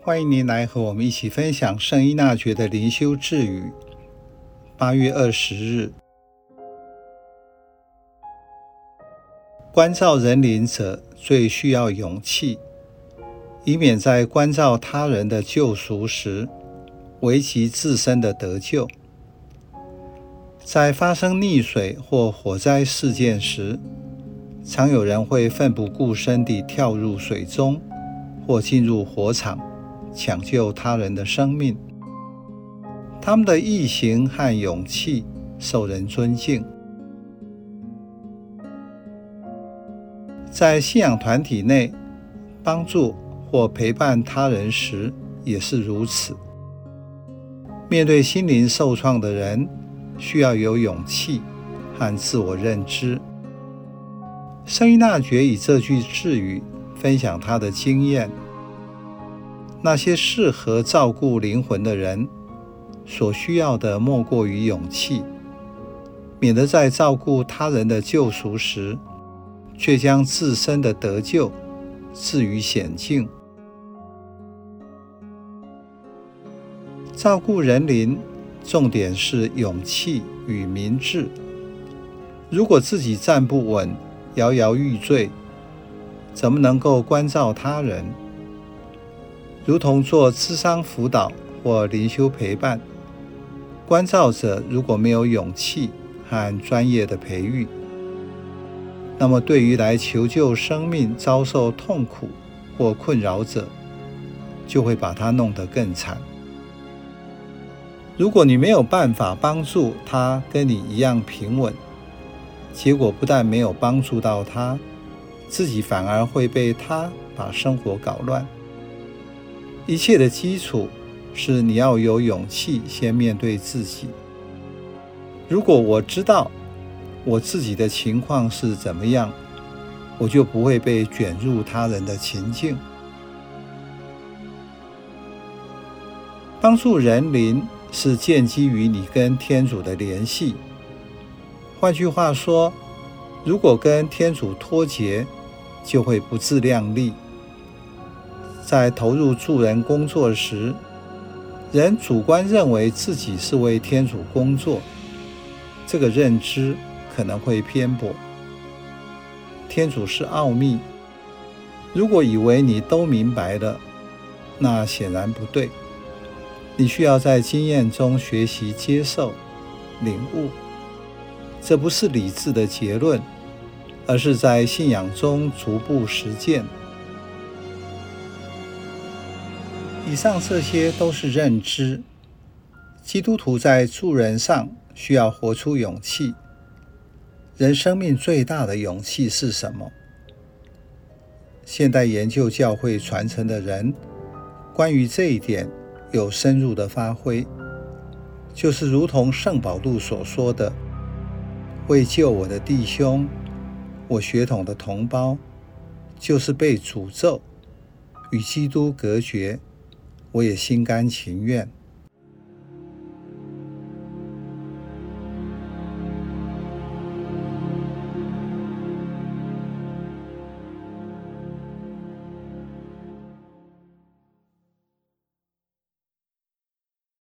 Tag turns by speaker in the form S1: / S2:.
S1: 欢迎您来和我们一起分享圣依纳爵的灵修智语。八月二十日，关照人灵者最需要勇气，以免在关照他人的救赎时，危及自身的得救。在发生溺水或火灾事件时，常有人会奋不顾身地跳入水中，或进入火场，抢救他人的生命。他们的义行和勇气受人尊敬。在信仰团体内，帮助或陪伴他人时也是如此。面对心灵受创的人，需要有勇气和自我认知。圣依纳爵以这句智语分享他的经验：那些适合照顾灵魂的人，所需要的莫过于勇气，免得在照顾他人的救赎时，却将自身的得救置于险境。照顾人灵，重点是勇气与明智。如果自己站不稳，摇摇欲坠，怎么能够关照他人？如同做咨商辅导或灵修陪伴，关照者如果没有勇气和专业的培育，那么对于来求救生命遭受痛苦或困扰者，就会把他弄得更惨。如果你没有办法帮助他跟你一样平稳，结果不但没有帮助到他，自己反而会被他把生活搞乱。一切的基础是你要有勇气先面对自己。如果我知道我自己的情况是怎么样，我就不会被卷入他人的情境。帮助人灵是建基于你跟天主的联系。换句话说，如果跟天主脱节，就会不自量力。在投入助人工作时，人主观认为自己是为天主工作，这个认知可能会偏颇。天主是奥秘，如果以为你都明白了，那显然不对。你需要在经验中学习接受、领悟。这不是理智的结论，而是在信仰中逐步实践。以上这些都是认知。基督徒在助人上需要活出勇气。人生命最大的勇气是什么？现代研究教会传承的人关于这一点有深入的发挥，就是如同圣保禄所说的。为救我的弟兄，我血统的同胞，就是被诅咒与基督隔绝，我也心甘情愿。